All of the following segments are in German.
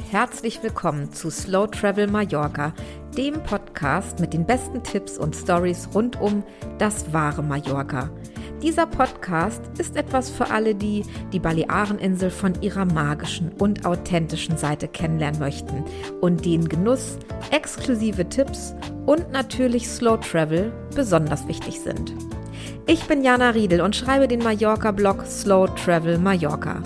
herzlich willkommen zu Slow Travel Mallorca, dem Podcast mit den besten Tipps und Stories rund um das wahre Mallorca. Dieser Podcast ist etwas für alle, die die Baleareninsel von ihrer magischen und authentischen Seite kennenlernen möchten und den Genuss, exklusive Tipps und natürlich Slow Travel besonders wichtig sind. Ich bin Jana Riedel und schreibe den Mallorca-Blog Slow Travel Mallorca.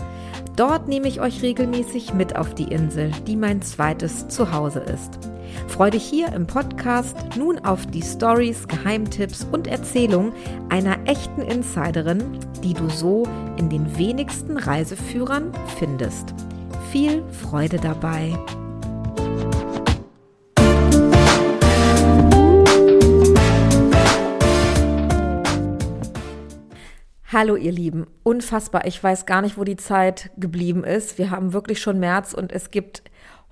Dort nehme ich euch regelmäßig mit auf die Insel, die mein zweites Zuhause ist. Freue dich hier im Podcast nun auf die Stories, Geheimtipps und Erzählungen einer echten Insiderin, die du so in den wenigsten Reiseführern findest. Viel Freude dabei! Hallo ihr Lieben, unfassbar. Ich weiß gar nicht, wo die Zeit geblieben ist. Wir haben wirklich schon März und es gibt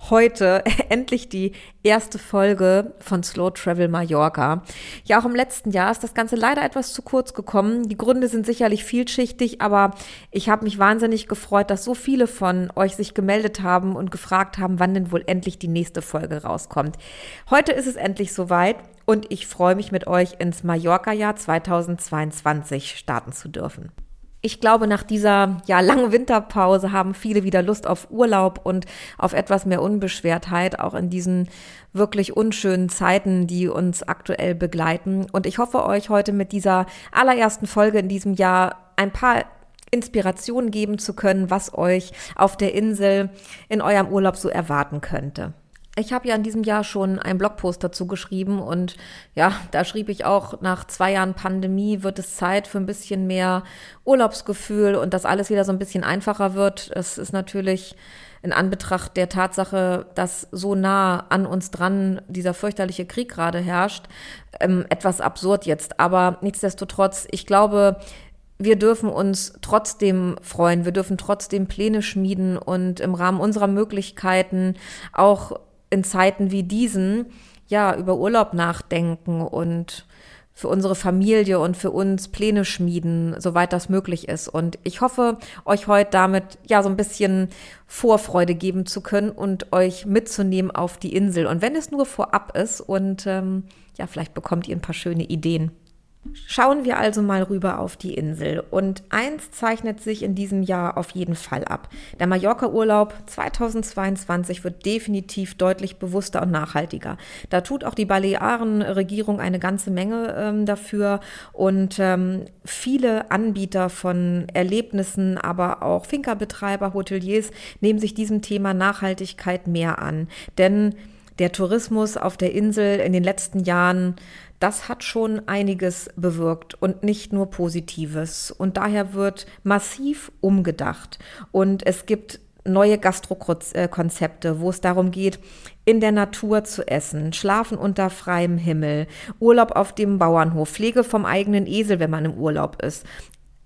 heute endlich die erste Folge von Slow Travel Mallorca. Ja, auch im letzten Jahr ist das Ganze leider etwas zu kurz gekommen. Die Gründe sind sicherlich vielschichtig, aber ich habe mich wahnsinnig gefreut, dass so viele von euch sich gemeldet haben und gefragt haben, wann denn wohl endlich die nächste Folge rauskommt. Heute ist es endlich soweit und ich freue mich mit euch ins Mallorca-Jahr 2022 starten zu dürfen. Ich glaube, nach dieser ja langen Winterpause haben viele wieder Lust auf Urlaub und auf etwas mehr Unbeschwertheit, auch in diesen wirklich unschönen Zeiten, die uns aktuell begleiten. Und ich hoffe, euch heute mit dieser allerersten Folge in diesem Jahr ein paar Inspirationen geben zu können, was euch auf der Insel in eurem Urlaub so erwarten könnte. Ich habe ja in diesem Jahr schon einen Blogpost dazu geschrieben und ja, da schrieb ich auch, nach zwei Jahren Pandemie wird es Zeit für ein bisschen mehr Urlaubsgefühl und dass alles wieder so ein bisschen einfacher wird. Es ist natürlich in Anbetracht der Tatsache, dass so nah an uns dran dieser fürchterliche Krieg gerade herrscht, ähm, etwas absurd jetzt. Aber nichtsdestotrotz, ich glaube, wir dürfen uns trotzdem freuen, wir dürfen trotzdem Pläne schmieden und im Rahmen unserer Möglichkeiten auch in Zeiten wie diesen ja über Urlaub nachdenken und für unsere Familie und für uns Pläne schmieden, soweit das möglich ist. Und ich hoffe, euch heute damit ja so ein bisschen Vorfreude geben zu können und euch mitzunehmen auf die Insel. Und wenn es nur vorab ist und ähm, ja, vielleicht bekommt ihr ein paar schöne Ideen. Schauen wir also mal rüber auf die Insel. Und eins zeichnet sich in diesem Jahr auf jeden Fall ab. Der Mallorca-Urlaub 2022 wird definitiv deutlich bewusster und nachhaltiger. Da tut auch die Balearen-Regierung eine ganze Menge ähm, dafür. Und ähm, viele Anbieter von Erlebnissen, aber auch Finca-Betreiber, Hoteliers nehmen sich diesem Thema Nachhaltigkeit mehr an. Denn der Tourismus auf der Insel in den letzten Jahren, das hat schon einiges bewirkt und nicht nur Positives. Und daher wird massiv umgedacht. Und es gibt neue Gastrokonzepte, wo es darum geht, in der Natur zu essen, schlafen unter freiem Himmel, Urlaub auf dem Bauernhof, Pflege vom eigenen Esel, wenn man im Urlaub ist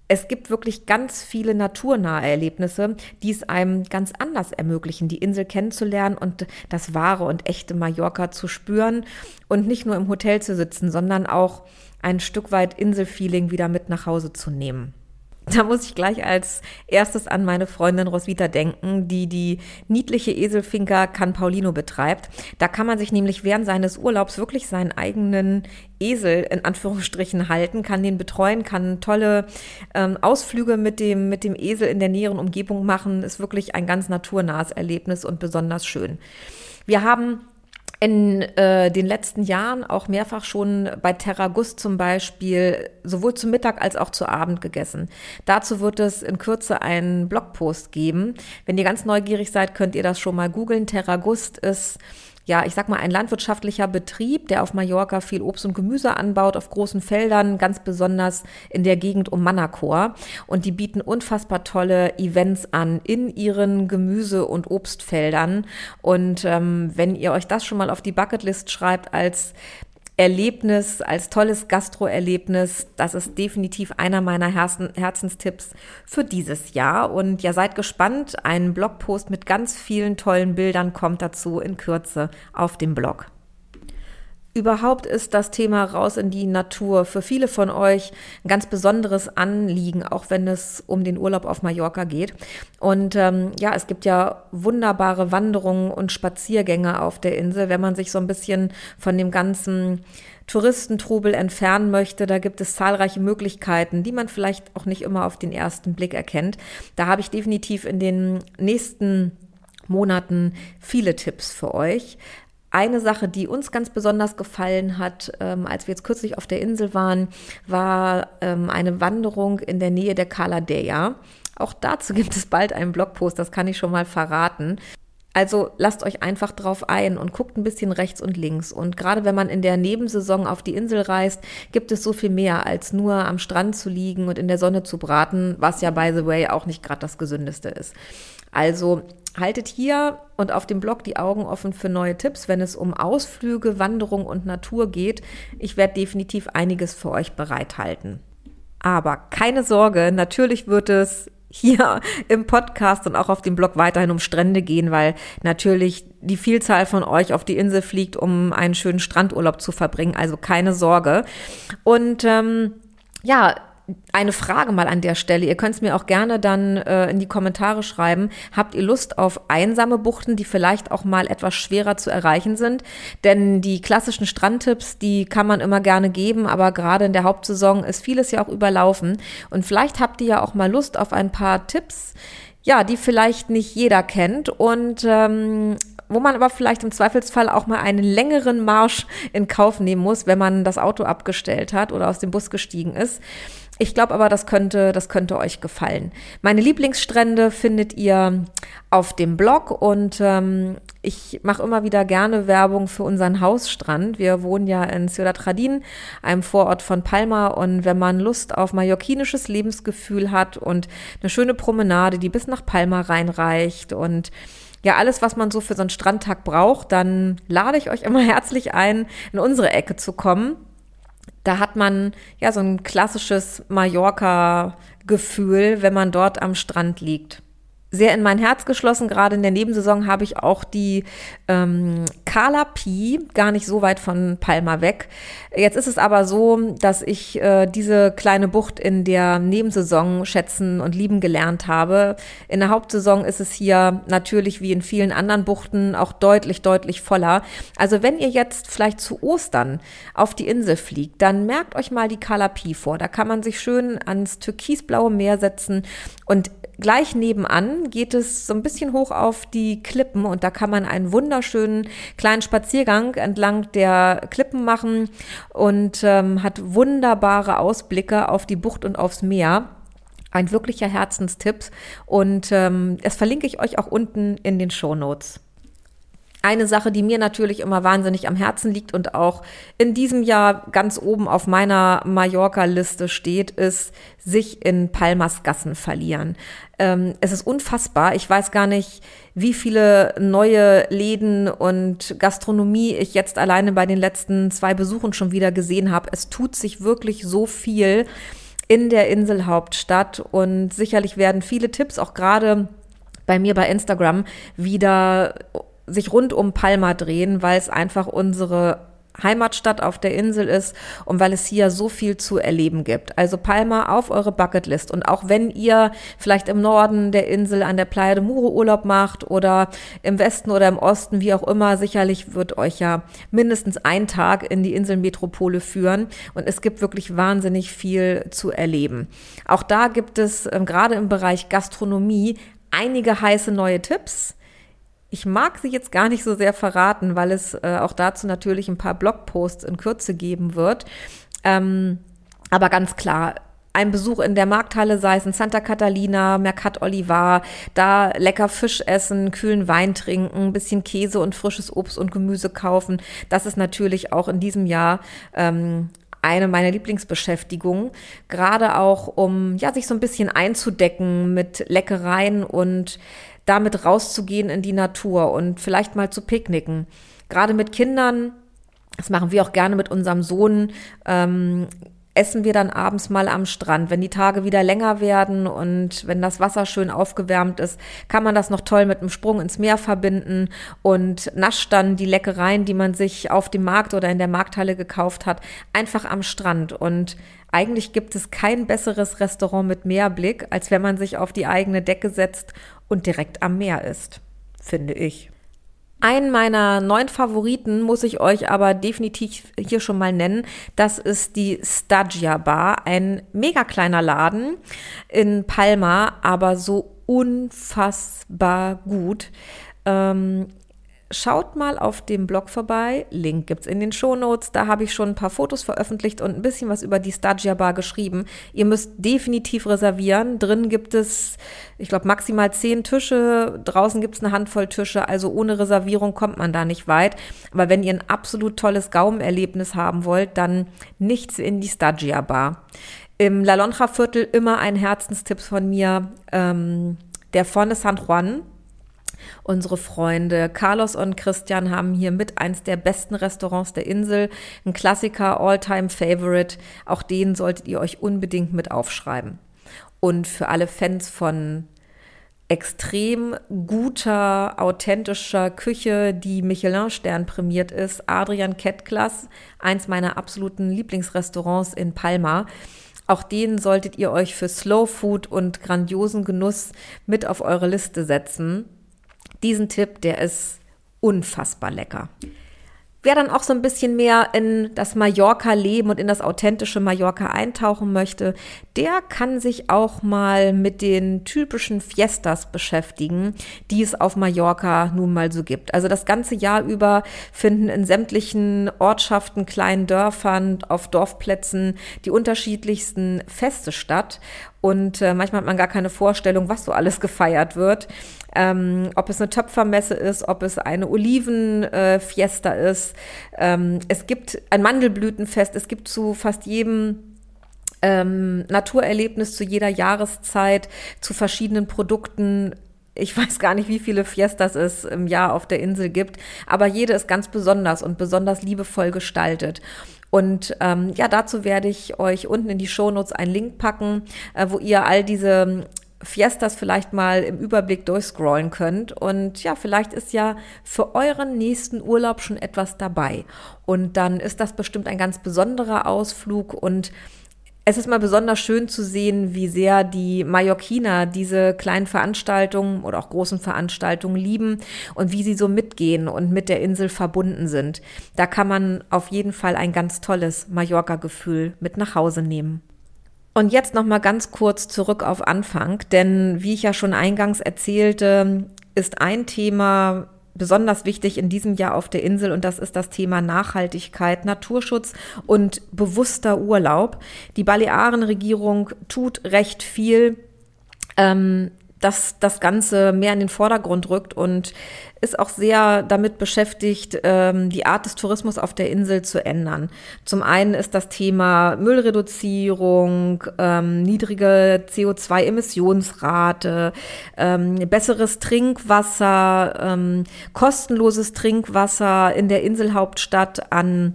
es gibt wirklich ganz viele naturnahe Erlebnisse, die es einem ganz anders ermöglichen, die Insel kennenzulernen und das wahre und echte Mallorca zu spüren und nicht nur im Hotel zu sitzen, sondern auch ein Stück weit Inselfeeling wieder mit nach Hause zu nehmen. Da muss ich gleich als erstes an meine Freundin Roswitha denken, die die niedliche Eselfinker Can Paulino betreibt. Da kann man sich nämlich während seines Urlaubs wirklich seinen eigenen Esel in Anführungsstrichen halten, kann den betreuen, kann tolle ähm, Ausflüge mit dem, mit dem Esel in der näheren Umgebung machen. Ist wirklich ein ganz naturnahes Erlebnis und besonders schön. Wir haben in äh, den letzten Jahren auch mehrfach schon bei Terragus zum Beispiel sowohl zu Mittag als auch zu Abend gegessen. Dazu wird es in Kürze einen Blogpost geben. Wenn ihr ganz neugierig seid, könnt ihr das schon mal googeln. Terragust ist ja, ich sag mal, ein landwirtschaftlicher Betrieb, der auf Mallorca viel Obst und Gemüse anbaut, auf großen Feldern, ganz besonders in der Gegend um Manacor. Und die bieten unfassbar tolle Events an in ihren Gemüse- und Obstfeldern. Und ähm, wenn ihr euch das schon mal auf die Bucketlist schreibt als Erlebnis, als tolles Gastroerlebnis. Das ist definitiv einer meiner Herzen, Herzenstipps für dieses Jahr. Und ja, seid gespannt. Ein Blogpost mit ganz vielen tollen Bildern kommt dazu in Kürze auf dem Blog. Überhaupt ist das Thema raus in die Natur für viele von euch ein ganz besonderes Anliegen, auch wenn es um den Urlaub auf Mallorca geht. Und ähm, ja, es gibt ja wunderbare Wanderungen und Spaziergänge auf der Insel, wenn man sich so ein bisschen von dem ganzen Touristentrubel entfernen möchte. Da gibt es zahlreiche Möglichkeiten, die man vielleicht auch nicht immer auf den ersten Blick erkennt. Da habe ich definitiv in den nächsten Monaten viele Tipps für euch. Eine Sache, die uns ganz besonders gefallen hat, ähm, als wir jetzt kürzlich auf der Insel waren, war ähm, eine Wanderung in der Nähe der Kaladeya. Auch dazu gibt es bald einen Blogpost, das kann ich schon mal verraten. Also lasst euch einfach drauf ein und guckt ein bisschen rechts und links. Und gerade wenn man in der Nebensaison auf die Insel reist, gibt es so viel mehr, als nur am Strand zu liegen und in der Sonne zu braten, was ja, by the way, auch nicht gerade das Gesündeste ist. Also haltet hier und auf dem Blog die Augen offen für neue Tipps, wenn es um Ausflüge, Wanderung und Natur geht. Ich werde definitiv einiges für euch bereithalten. Aber keine Sorge, natürlich wird es hier im Podcast und auch auf dem Blog weiterhin um Strände gehen, weil natürlich die Vielzahl von euch auf die Insel fliegt, um einen schönen Strandurlaub zu verbringen. Also keine Sorge. Und ähm, ja, eine Frage mal an der Stelle. Ihr könnt es mir auch gerne dann äh, in die Kommentare schreiben. Habt ihr Lust auf einsame Buchten, die vielleicht auch mal etwas schwerer zu erreichen sind? Denn die klassischen Strandtipps, die kann man immer gerne geben, aber gerade in der Hauptsaison ist vieles ja auch überlaufen. Und vielleicht habt ihr ja auch mal Lust auf ein paar Tipps, ja, die vielleicht nicht jeder kennt und ähm, wo man aber vielleicht im Zweifelsfall auch mal einen längeren Marsch in Kauf nehmen muss, wenn man das Auto abgestellt hat oder aus dem Bus gestiegen ist. Ich glaube aber, das könnte, das könnte euch gefallen. Meine Lieblingsstrände findet ihr auf dem Blog und ähm, ich mache immer wieder gerne Werbung für unseren Hausstrand. Wir wohnen ja in Ciudad Radin, einem Vorort von Palma und wenn man Lust auf mallorquinisches Lebensgefühl hat und eine schöne Promenade, die bis nach Palma reinreicht und ja, alles, was man so für so einen Strandtag braucht, dann lade ich euch immer herzlich ein, in unsere Ecke zu kommen. Da hat man ja so ein klassisches Mallorca-Gefühl, wenn man dort am Strand liegt sehr in mein Herz geschlossen. Gerade in der Nebensaison habe ich auch die ähm, Kala Pi, gar nicht so weit von Palma weg. Jetzt ist es aber so, dass ich äh, diese kleine Bucht in der Nebensaison schätzen und lieben gelernt habe. In der Hauptsaison ist es hier natürlich wie in vielen anderen Buchten auch deutlich, deutlich voller. Also wenn ihr jetzt vielleicht zu Ostern auf die Insel fliegt, dann merkt euch mal die Kala Pi vor. Da kann man sich schön ans türkisblaue Meer setzen und gleich nebenan geht es so ein bisschen hoch auf die Klippen und da kann man einen wunderschönen kleinen Spaziergang entlang der Klippen machen und ähm, hat wunderbare Ausblicke auf die Bucht und aufs Meer. Ein wirklicher Herzenstipp und ähm, das verlinke ich euch auch unten in den Show Notes. Eine Sache, die mir natürlich immer wahnsinnig am Herzen liegt und auch in diesem Jahr ganz oben auf meiner Mallorca-Liste steht, ist sich in Palmas Gassen verlieren. Ähm, es ist unfassbar. Ich weiß gar nicht, wie viele neue Läden und Gastronomie ich jetzt alleine bei den letzten zwei Besuchen schon wieder gesehen habe. Es tut sich wirklich so viel in der Inselhauptstadt und sicherlich werden viele Tipps auch gerade bei mir bei Instagram wieder sich rund um Palma drehen, weil es einfach unsere Heimatstadt auf der Insel ist und weil es hier so viel zu erleben gibt. Also Palma auf eure Bucketlist. Und auch wenn ihr vielleicht im Norden der Insel an der Playa de Muro Urlaub macht oder im Westen oder im Osten, wie auch immer, sicherlich wird euch ja mindestens ein Tag in die Inselmetropole führen. Und es gibt wirklich wahnsinnig viel zu erleben. Auch da gibt es ähm, gerade im Bereich Gastronomie einige heiße neue Tipps ich mag sie jetzt gar nicht so sehr verraten, weil es äh, auch dazu natürlich ein paar Blogposts in Kürze geben wird. Ähm, aber ganz klar, ein Besuch in der Markthalle, sei es in Santa Catalina, Mercat Olivar, da lecker Fisch essen, kühlen Wein trinken, ein bisschen Käse und frisches Obst und Gemüse kaufen. Das ist natürlich auch in diesem Jahr ähm, eine meiner Lieblingsbeschäftigungen, gerade auch um ja sich so ein bisschen einzudecken mit Leckereien und damit rauszugehen in die Natur und vielleicht mal zu picknicken. Gerade mit Kindern, das machen wir auch gerne mit unserem Sohn, ähm, essen wir dann abends mal am Strand. Wenn die Tage wieder länger werden und wenn das Wasser schön aufgewärmt ist, kann man das noch toll mit einem Sprung ins Meer verbinden und nascht dann die Leckereien, die man sich auf dem Markt oder in der Markthalle gekauft hat, einfach am Strand. Und eigentlich gibt es kein besseres Restaurant mit Meerblick, als wenn man sich auf die eigene Decke setzt und direkt am Meer ist, finde ich. Einen meiner neuen Favoriten muss ich euch aber definitiv hier schon mal nennen. Das ist die Stagia Bar, ein mega kleiner Laden in Palma, aber so unfassbar gut. Ähm, Schaut mal auf dem Blog vorbei. Link gibt's in den Shownotes. Da habe ich schon ein paar Fotos veröffentlicht und ein bisschen was über die Stagia Bar geschrieben. Ihr müsst definitiv reservieren. Drin gibt es, ich glaube, maximal zehn Tische. Draußen gibt's eine Handvoll Tische. Also ohne Reservierung kommt man da nicht weit. Aber wenn ihr ein absolut tolles Gaumenerlebnis haben wollt, dann nichts in die Stagia Bar. Im La Lonja Viertel immer ein Herzenstipp von mir. Ähm, der Forne San Juan Unsere Freunde Carlos und Christian haben hier mit eins der besten Restaurants der Insel. Ein Klassiker, All-Time Favorite. Auch den solltet ihr euch unbedingt mit aufschreiben. Und für alle Fans von extrem guter, authentischer Küche, die Michelin-Stern prämiert ist, Adrian Kettglas, eins meiner absoluten Lieblingsrestaurants in Palma. Auch den solltet ihr euch für Slow Food und grandiosen Genuss mit auf eure Liste setzen diesen Tipp, der ist unfassbar lecker. Wer dann auch so ein bisschen mehr in das Mallorca-Leben und in das authentische Mallorca eintauchen möchte, der kann sich auch mal mit den typischen Fiestas beschäftigen, die es auf Mallorca nun mal so gibt. Also das ganze Jahr über finden in sämtlichen Ortschaften, kleinen Dörfern, auf Dorfplätzen die unterschiedlichsten Feste statt. Und äh, manchmal hat man gar keine Vorstellung, was so alles gefeiert wird. Ähm, ob es eine Töpfermesse ist, ob es eine Olivenfiesta äh, ist. Ähm, es gibt ein Mandelblütenfest. Es gibt zu fast jedem ähm, Naturerlebnis zu jeder Jahreszeit, zu verschiedenen Produkten ich weiß gar nicht, wie viele Fiestas es im Jahr auf der Insel gibt, aber jede ist ganz besonders und besonders liebevoll gestaltet. Und ähm, ja, dazu werde ich euch unten in die Shownotes einen Link packen, äh, wo ihr all diese Fiestas vielleicht mal im Überblick durchscrollen könnt. Und ja, vielleicht ist ja für euren nächsten Urlaub schon etwas dabei. Und dann ist das bestimmt ein ganz besonderer Ausflug und es ist mal besonders schön zu sehen, wie sehr die Mallorquiner diese kleinen Veranstaltungen oder auch großen Veranstaltungen lieben und wie sie so mitgehen und mit der Insel verbunden sind. Da kann man auf jeden Fall ein ganz tolles Mallorca-Gefühl mit nach Hause nehmen. Und jetzt noch mal ganz kurz zurück auf Anfang, denn wie ich ja schon eingangs erzählte, ist ein Thema besonders wichtig in diesem Jahr auf der Insel und das ist das Thema Nachhaltigkeit, Naturschutz und bewusster Urlaub. Die Balearenregierung tut recht viel. Ähm, dass das Ganze mehr in den Vordergrund rückt und ist auch sehr damit beschäftigt, ähm, die Art des Tourismus auf der Insel zu ändern. Zum einen ist das Thema Müllreduzierung, ähm, niedrige CO2-Emissionsrate, ähm, besseres Trinkwasser, ähm, kostenloses Trinkwasser in der Inselhauptstadt an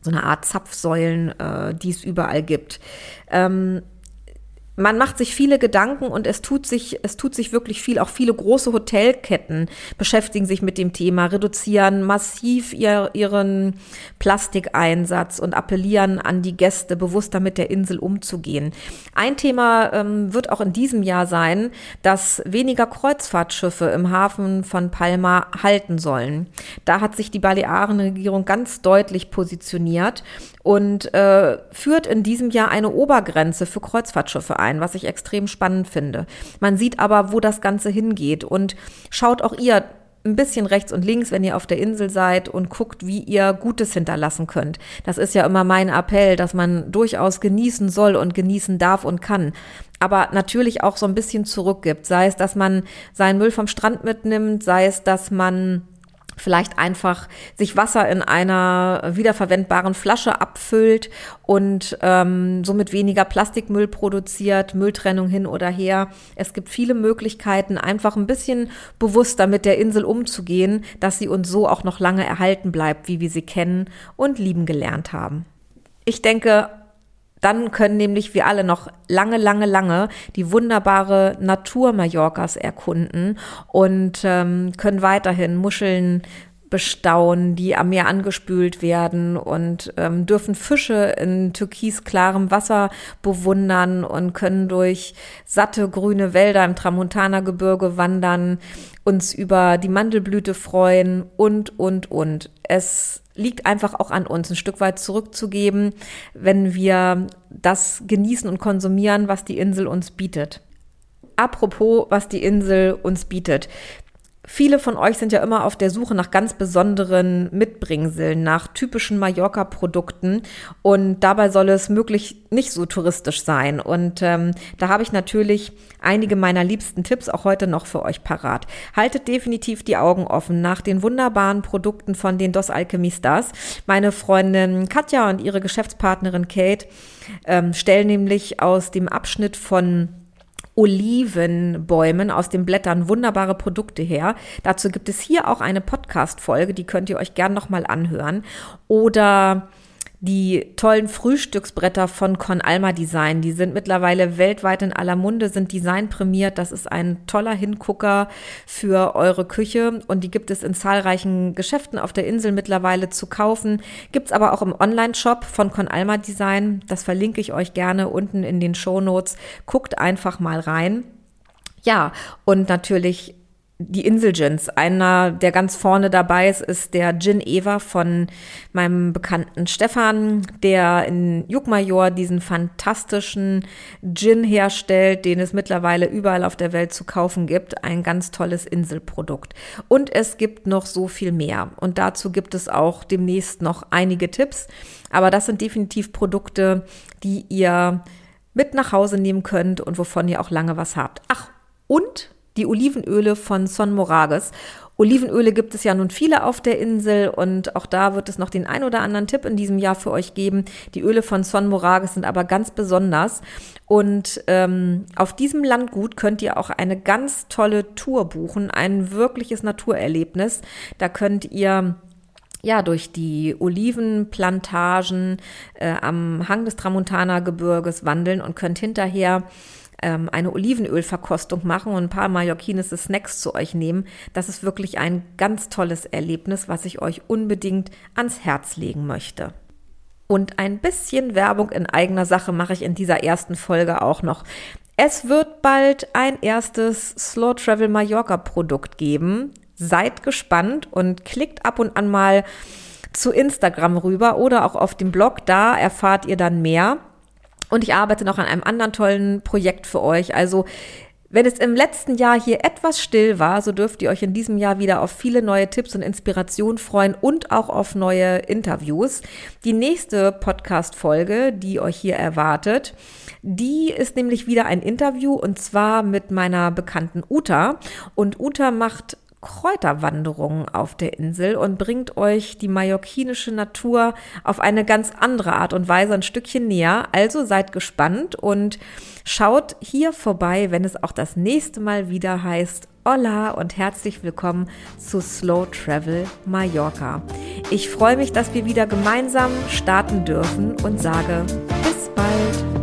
so eine Art Zapfsäulen, äh, die es überall gibt. Ähm, man macht sich viele Gedanken und es tut sich, es tut sich wirklich viel. Auch viele große Hotelketten beschäftigen sich mit dem Thema, reduzieren massiv ihr, ihren Plastikeinsatz und appellieren an die Gäste, bewusster mit der Insel umzugehen. Ein Thema ähm, wird auch in diesem Jahr sein, dass weniger Kreuzfahrtschiffe im Hafen von Palma halten sollen. Da hat sich die Balearenregierung ganz deutlich positioniert und äh, führt in diesem Jahr eine Obergrenze für Kreuzfahrtschiffe ein, was ich extrem spannend finde. Man sieht aber, wo das Ganze hingeht und schaut auch ihr ein bisschen rechts und links, wenn ihr auf der Insel seid und guckt, wie ihr Gutes hinterlassen könnt. Das ist ja immer mein Appell, dass man durchaus genießen soll und genießen darf und kann. Aber natürlich auch so ein bisschen zurückgibt. Sei es, dass man seinen Müll vom Strand mitnimmt, sei es, dass man vielleicht einfach sich Wasser in einer wiederverwendbaren Flasche abfüllt und ähm, somit weniger Plastikmüll produziert, Mülltrennung hin oder her. Es gibt viele Möglichkeiten, einfach ein bisschen bewusster mit der Insel umzugehen, dass sie uns so auch noch lange erhalten bleibt, wie wir sie kennen und lieben gelernt haben. Ich denke, Dann können nämlich wir alle noch lange, lange, lange die wunderbare Natur Mallorcas erkunden und ähm, können weiterhin Muscheln bestauen, die am Meer angespült werden und ähm, dürfen Fische in türkisklarem Wasser bewundern und können durch satte grüne Wälder im Tramontana-Gebirge wandern, uns über die Mandelblüte freuen und, und, und. Es liegt einfach auch an uns, ein Stück weit zurückzugeben, wenn wir das genießen und konsumieren, was die Insel uns bietet. Apropos, was die Insel uns bietet. Viele von euch sind ja immer auf der Suche nach ganz besonderen Mitbringseln, nach typischen Mallorca-Produkten und dabei soll es möglich nicht so touristisch sein. Und ähm, da habe ich natürlich einige meiner liebsten Tipps auch heute noch für euch parat. Haltet definitiv die Augen offen nach den wunderbaren Produkten von den Dos Alchemistas. Meine Freundin Katja und ihre Geschäftspartnerin Kate ähm, stellen nämlich aus dem Abschnitt von Olivenbäumen aus den Blättern wunderbare Produkte her. Dazu gibt es hier auch eine Podcast-Folge, die könnt ihr euch gern nochmal anhören. Oder die tollen Frühstücksbretter von Con Alma Design, die sind mittlerweile weltweit in aller Munde, sind designprämiert. Das ist ein toller Hingucker für eure Küche und die gibt es in zahlreichen Geschäften auf der Insel mittlerweile zu kaufen. Gibt es aber auch im Online-Shop von Con Alma Design. Das verlinke ich euch gerne unten in den Show Notes. Guckt einfach mal rein. Ja, und natürlich die Insel-Gins. Einer, der ganz vorne dabei ist, ist der Gin Eva von meinem bekannten Stefan, der in Jukmajor diesen fantastischen Gin herstellt, den es mittlerweile überall auf der Welt zu kaufen gibt. Ein ganz tolles Inselprodukt. Und es gibt noch so viel mehr. Und dazu gibt es auch demnächst noch einige Tipps. Aber das sind definitiv Produkte, die ihr mit nach Hause nehmen könnt und wovon ihr auch lange was habt. Ach, und die Olivenöle von Son Morages. Olivenöle gibt es ja nun viele auf der Insel und auch da wird es noch den ein oder anderen Tipp in diesem Jahr für euch geben. Die Öle von Son Morages sind aber ganz besonders und ähm, auf diesem Landgut könnt ihr auch eine ganz tolle Tour buchen, ein wirkliches Naturerlebnis. Da könnt ihr ja, durch die Olivenplantagen äh, am Hang des Tramontana-Gebirges wandeln und könnt hinterher ähm, eine Olivenölverkostung machen und ein paar mallorquinische Snacks zu euch nehmen. Das ist wirklich ein ganz tolles Erlebnis, was ich euch unbedingt ans Herz legen möchte. Und ein bisschen Werbung in eigener Sache mache ich in dieser ersten Folge auch noch. Es wird bald ein erstes Slow Travel Mallorca Produkt geben. Seid gespannt und klickt ab und an mal zu Instagram rüber oder auch auf dem Blog. Da erfahrt ihr dann mehr. Und ich arbeite noch an einem anderen tollen Projekt für euch. Also wenn es im letzten Jahr hier etwas still war, so dürft ihr euch in diesem Jahr wieder auf viele neue Tipps und Inspirationen freuen und auch auf neue Interviews. Die nächste Podcast-Folge, die euch hier erwartet, die ist nämlich wieder ein Interview und zwar mit meiner bekannten Uta. Und Uta macht Kräuterwanderungen auf der Insel und bringt euch die mallorquinische Natur auf eine ganz andere Art und Weise ein Stückchen näher. Also seid gespannt und schaut hier vorbei, wenn es auch das nächste Mal wieder heißt Hola und herzlich willkommen zu Slow Travel Mallorca. Ich freue mich, dass wir wieder gemeinsam starten dürfen und sage bis bald.